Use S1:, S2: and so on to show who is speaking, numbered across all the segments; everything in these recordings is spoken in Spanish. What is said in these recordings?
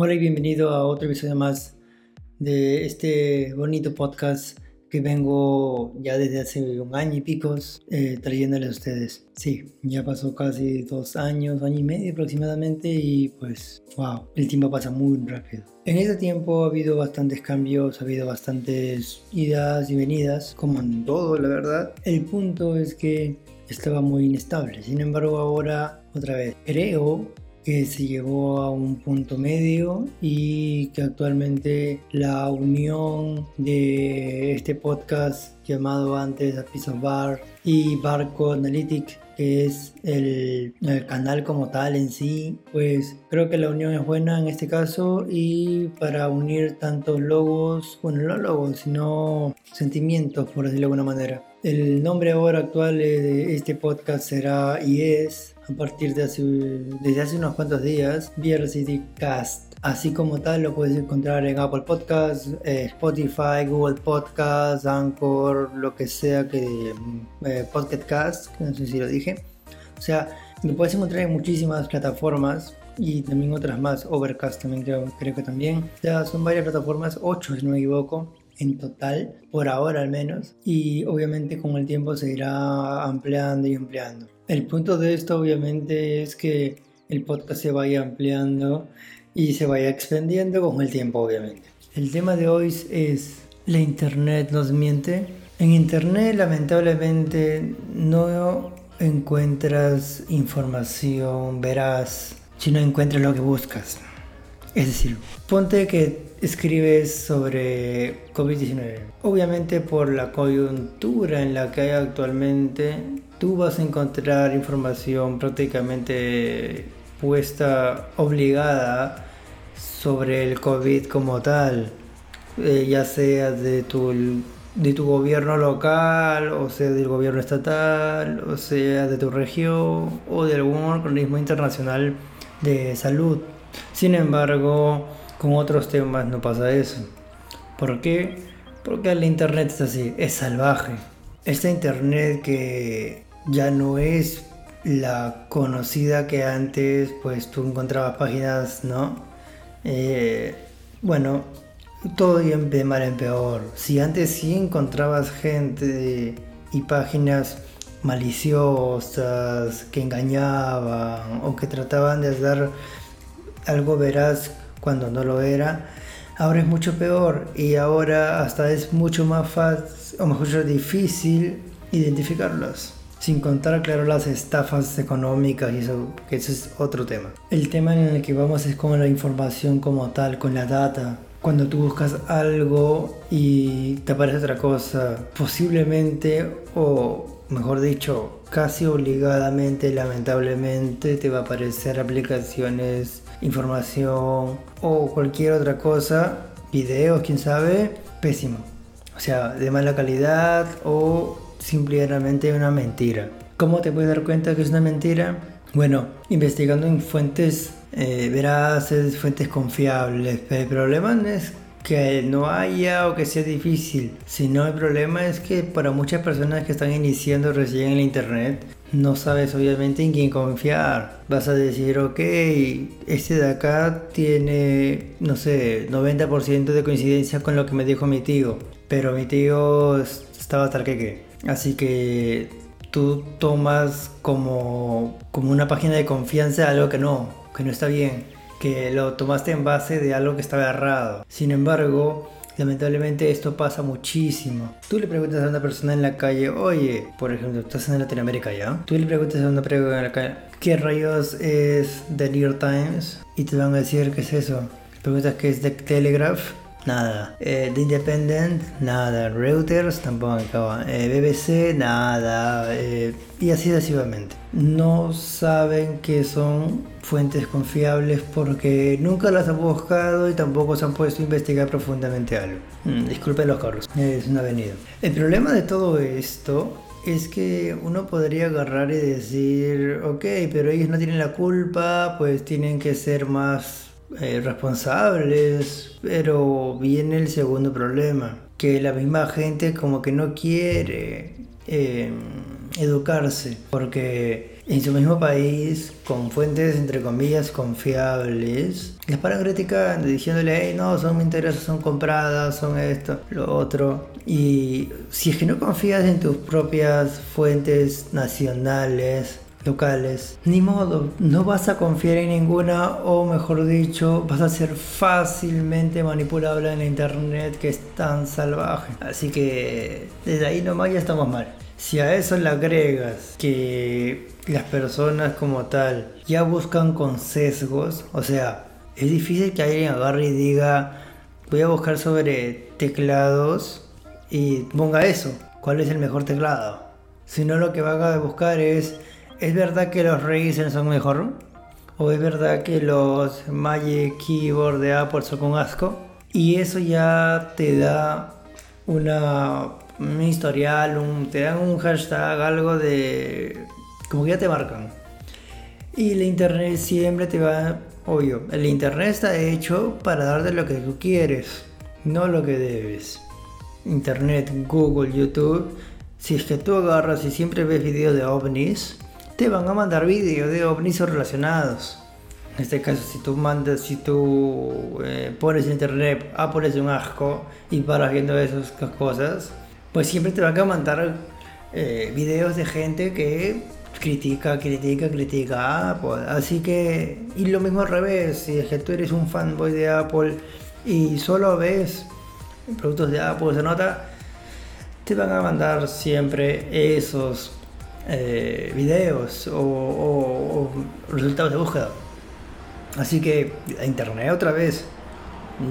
S1: Hola y bienvenido a otro episodio más de este bonito podcast que vengo ya desde hace un año y picos eh, a ustedes. Sí, ya pasó casi dos años, año y medio aproximadamente y pues wow, el tiempo pasa muy rápido. En ese tiempo ha habido bastantes cambios, ha habido bastantes idas y venidas, como en todo la verdad. El punto es que estaba muy inestable, sin embargo ahora otra vez creo que se llegó a un punto medio y que actualmente la unión de este podcast llamado antes A Piece of Bar y Barco Analytic que es el, el, canal como tal en sí, pues creo que la unión es buena en este caso y para unir tantos logos, bueno, no logos, sino sentimientos, por decirlo de alguna manera. El nombre ahora actual de este podcast será y es a partir de hace, desde hace unos cuantos días, VRCD Cast. Así como tal lo puedes encontrar en Apple Podcasts, eh, Spotify, Google Podcasts, Anchor, lo que sea que eh, Podcast Cast, no sé si lo dije. O sea, lo puedes encontrar en muchísimas plataformas y también otras más. Overcast también creo, creo que también. Ya son varias plataformas, 8 si no me equivoco en total, por ahora al menos, y obviamente con el tiempo se irá ampliando y ampliando. El punto de esto obviamente es que el podcast se vaya ampliando y se vaya expandiendo con el tiempo obviamente. El tema de hoy es la internet nos miente. En internet lamentablemente no encuentras información veraz si no encuentras lo que buscas. Es decir, ponte que escribes sobre COVID-19. Obviamente por la coyuntura en la que hay actualmente, tú vas a encontrar información prácticamente puesta obligada sobre el COVID como tal, eh, ya sea de tu, de tu gobierno local, o sea del gobierno estatal, o sea de tu región, o de algún organismo internacional de salud. Sin embargo, con otros temas no pasa eso. ¿Por qué? Porque el internet es así, es salvaje. Esta internet que ya no es la conocida que antes, pues tú encontrabas páginas, ¿no? Eh, bueno, todo de mal en peor. Si antes sí encontrabas gente y páginas maliciosas que engañaban o que trataban de hacer algo veraz cuando no lo era, ahora es mucho peor y ahora hasta es mucho más fácil o mejor difícil identificarlos. Sin contar, claro, las estafas económicas y eso, que eso es otro tema. El tema en el que vamos es con la información como tal, con la data. Cuando tú buscas algo y te aparece otra cosa, posiblemente o mejor dicho, casi obligadamente, lamentablemente, te va a aparecer aplicaciones, información o cualquier otra cosa, videos, quién sabe, pésimo. O sea, de mala calidad o simplemente una mentira. ¿Cómo te puedes dar cuenta que es una mentira? Bueno, investigando en fuentes eh, veraces, fuentes confiables. El problema es que no haya o que sea difícil, sino el problema es que para muchas personas que están iniciando recién en el internet, no sabes obviamente en quién confiar. Vas a decir, ok, este de acá tiene, no sé, 90% de coincidencia con lo que me dijo mi tío, pero mi tío estaba hasta el Así que tú tomas como, como una página de confianza algo que no, que no está bien, que lo tomaste en base de algo que estaba errado. Sin embargo, Lamentablemente esto pasa muchísimo. Tú le preguntas a una persona en la calle, oye, por ejemplo, estás en Latinoamérica ya. Tú le preguntas a una persona en la calle, ¿qué rayos es The New York Times? Y te van a decir, ¿qué es eso? Preguntas qué es The Telegraph nada. Eh, The Independent, nada. Reuters, tampoco eh, BBC, nada. Eh, y así sucesivamente. No saben que son fuentes confiables porque nunca las han buscado y tampoco se han puesto a investigar profundamente algo. Mm, disculpen los carros, es una avenida. El problema de todo esto es que uno podría agarrar y decir, ok, pero ellos no tienen la culpa, pues tienen que ser más eh, responsables, pero viene el segundo problema, que la misma gente como que no quiere em, educarse, porque en su mismo país, con fuentes entre comillas confiables, las paran criticando, diciéndole, hey, no, son intereses, son compradas, son esto, lo otro. Y si es que no confías en tus propias fuentes nacionales, Ni modo, no vas a confiar en ninguna o mejor dicho, vas a ser fácilmente manipulable en internet que es tan salvaje. Así que desde ahí nomás ya estamos mal. Si a eso le agregas que las personas como tal ya buscan con sesgos, o sea, es difícil que alguien agarre y diga, voy a buscar sobre teclados y ponga eso, cuál es el mejor teclado. Sino lo que va a buscar es, ¿es verdad que los Ryzen son mejor? ¿O es verdad que los Magic Keyboard de Apple son con asco? Y eso ya te da una un historial, un, te dan un hashtag, algo de... como que ya te marcan. Y el internet siempre te va, obvio, el internet está hecho para darte lo que tú quieres, no lo que debes. Internet, Google, YouTube, si es que tú agarras y siempre ves videos de ovnis, te van a mandar videos de ovnis relacionados. En este caso, si tú mandas, si tú eh, pones en internet, ah, pones un asco y paras viendo esas cosas, pues siempre te van a mandar eh, videos de gente que critica, critica, critica Apple. Así que, y lo mismo al revés, si es que tú eres un fanboy de Apple y solo ves productos de Apple, se nota, te van a mandar siempre esos eh, videos o, resultados de búsqueda. Así que Internet otra vez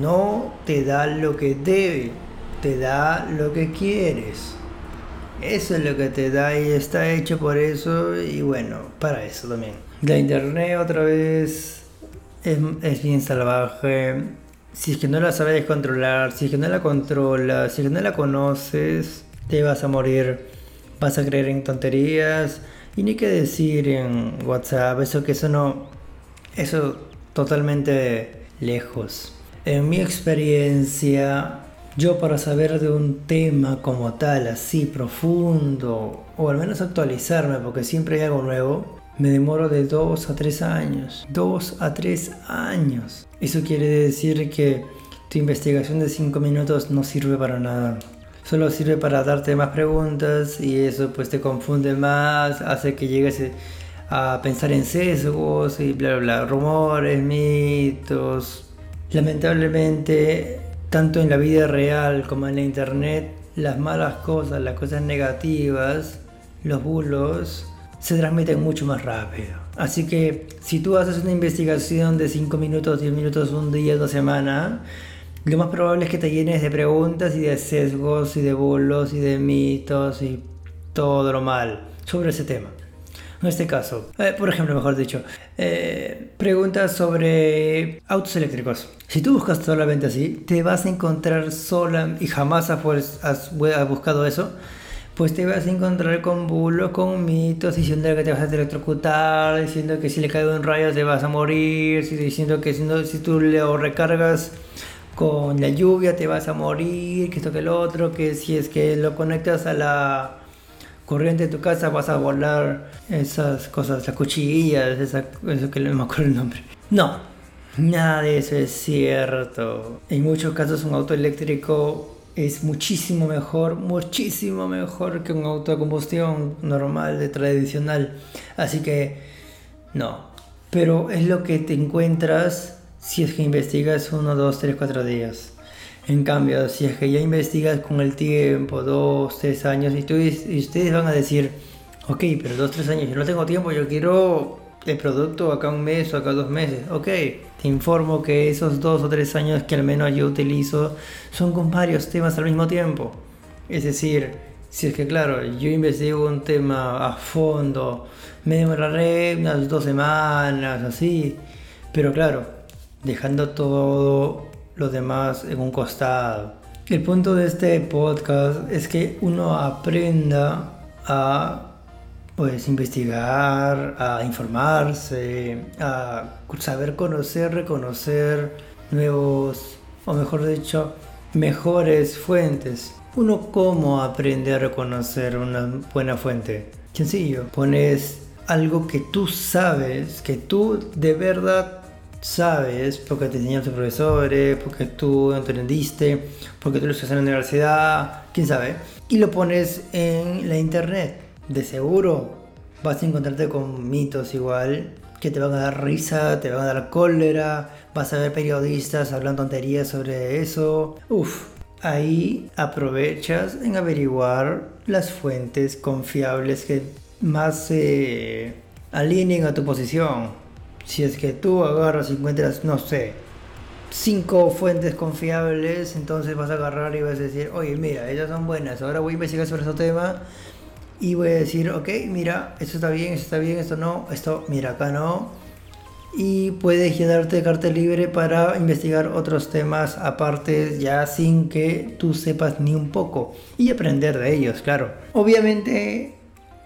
S1: no te da lo que debe te da lo que quieres. Eso es lo que te da y está hecho por eso y bueno, para eso también. La internet otra vez es, bien salvaje. Si es que no la sabes controlar, si es que no la controlas, si es que no la conoces, te vas a morir. Vas a creer en tonterías y ni qué decir en WhatsApp, eso que eso no, eso totalmente lejos. En mi experiencia, yo para saber de un tema como tal, así profundo, o al menos actualizarme, porque siempre hay algo nuevo, me demoro de 2 a 3 años. 2 a 3 años. Eso quiere decir que tu investigación de 5 minutos no sirve para nada. Solo sirve para darte más preguntas y eso pues te confunde más, hace que llegues a pensar en sesgos y bla bla bla, rumores, mitos. Lamentablemente tanto en la vida real como en la internet, las malas cosas, las cosas negativas, los bulos, se transmiten mucho más rápido. Así que si tú haces una investigación de 5 minutos, 10 minutos, un día, dos semanas, lo más probable es que te llenes de preguntas y de sesgos y de bulos y de mitos y todo lo mal sobre ese tema. En este caso, eh, por ejemplo, mejor dicho, eh, preguntas sobre autos eléctricos. Si tú buscas solamente así, te vas a encontrar sola y jamás has, has, buscado eso pues te vas a encontrar con bulos, con mitos, diciendo que te vas a electrocutar, diciendo que si le cae un rayo te vas a morir, diciendo que si, no, si tú le recargas con la lluvia te vas a morir, que esto que el otro, que si es que lo conectas a la corriente de tu casa vas a volar esas cosas, las cuchillas, esa, eso que no me acuerdo el nombre. No, nada de eso es cierto. En muchos casos un auto eléctrico es muchísimo mejor, muchísimo mejor que un auto de combustión normal, de tradicional. Así que no. Pero es lo que te encuentras si es que investigas uno, dos, tres, cuatro días. En cambio, si es que ya investigas con el tiempo, dos, tres años, y, tú, y ustedes van a decir, ok, pero dos, tres años, yo no tengo tiempo, yo quiero el producto acá un mes o acá dos meses. Ok, te informo que esos dos o tres años que al menos yo utilizo son con varios temas al mismo tiempo. Es decir, si es que claro, yo investigo un tema a fondo, me demoraré unas dos semanas, así. Pero claro, dejando todo lo demás en un costado. El punto de este podcast es que uno aprenda a pues investigar, a informarse, a saber conocer, reconocer nuevos, o mejor dicho, mejores fuentes. Uno cómo aprende a reconocer una buena fuente. Sencillo, pones algo que tú sabes, que tú de verdad sabes, porque te enseñaron tus profesores, porque tú entendiste, porque tú lo estás en la universidad, quién sabe, y lo pones en la internet. De seguro vas a encontrarte con mitos igual, que te van a dar risa, te van a dar cólera, vas a ver periodistas hablando tonterías sobre eso. Uf, ahí aprovechas en averiguar las fuentes confiables que más se alineen a tu posición si es que tú agarras y encuentras, no sé, cinco fuentes confiables, entonces vas a agarrar y vas a decir, oye, mira, ellas son buenas, ahora voy a investigar sobre ese tema y voy a decir, ok, mira, esto está bien, esto está bien, esto no, esto, mira, acá no. Y puedes quedarte de cartel libre para investigar otros temas aparte ya sin que tú sepas ni un poco y aprender de ellos, claro. Obviamente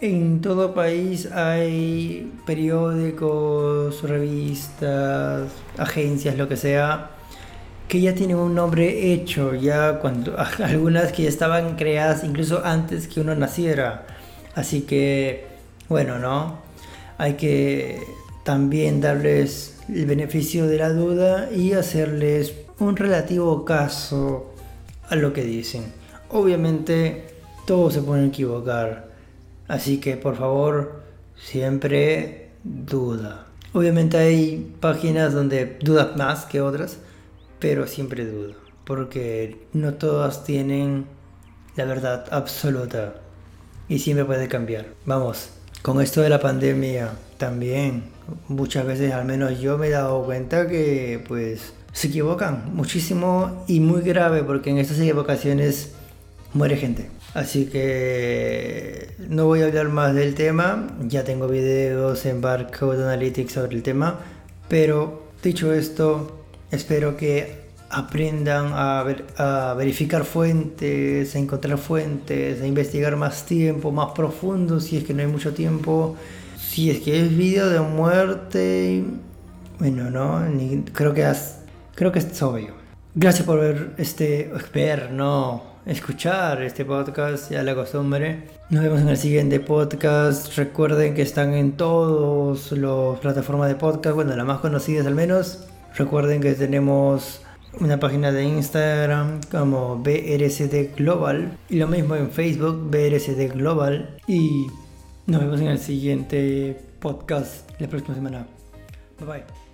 S1: en todo país hay periódicos, revistas, agencias, lo que sea, que ya tienen un nombre hecho, ya cuando algunas que ya estaban creadas incluso antes que uno naciera. Así que, bueno, ¿no? Hay que también darles el beneficio de la duda y hacerles un relativo caso a lo que dicen. Obviamente, todos se pueden equivocar Así que por favor, siempre duda. Obviamente hay páginas donde dudas más que otras, pero siempre duda. Porque no todas tienen la verdad absoluta. Y siempre puede cambiar. Vamos, con esto de la pandemia también, muchas veces al menos yo me he dado cuenta que pues se equivocan muchísimo y muy grave porque en estas equivocaciones muere gente. Así que no voy a hablar más del tema, ya tengo videos en Barcode Analytics sobre el tema, pero dicho esto, espero que aprendan a, a, verificar fuentes, a encontrar fuentes, a investigar más tiempo, más profundo si es que no hay mucho tiempo, si es que es video de muerte, bueno, no, creo que creo que es obvio. Gracias por ver este, ver, no escuchar este podcast, ya la costumbre. Nos vemos en el siguiente podcast. Recuerden que están en todas las plataformas de podcast, bueno, las más conocidas al menos. Recuerden que tenemos una página de Instagram como BRCD Global y lo mismo en Facebook BRCD Global y nos vemos en el siguiente podcast la próxima semana. Bye bye.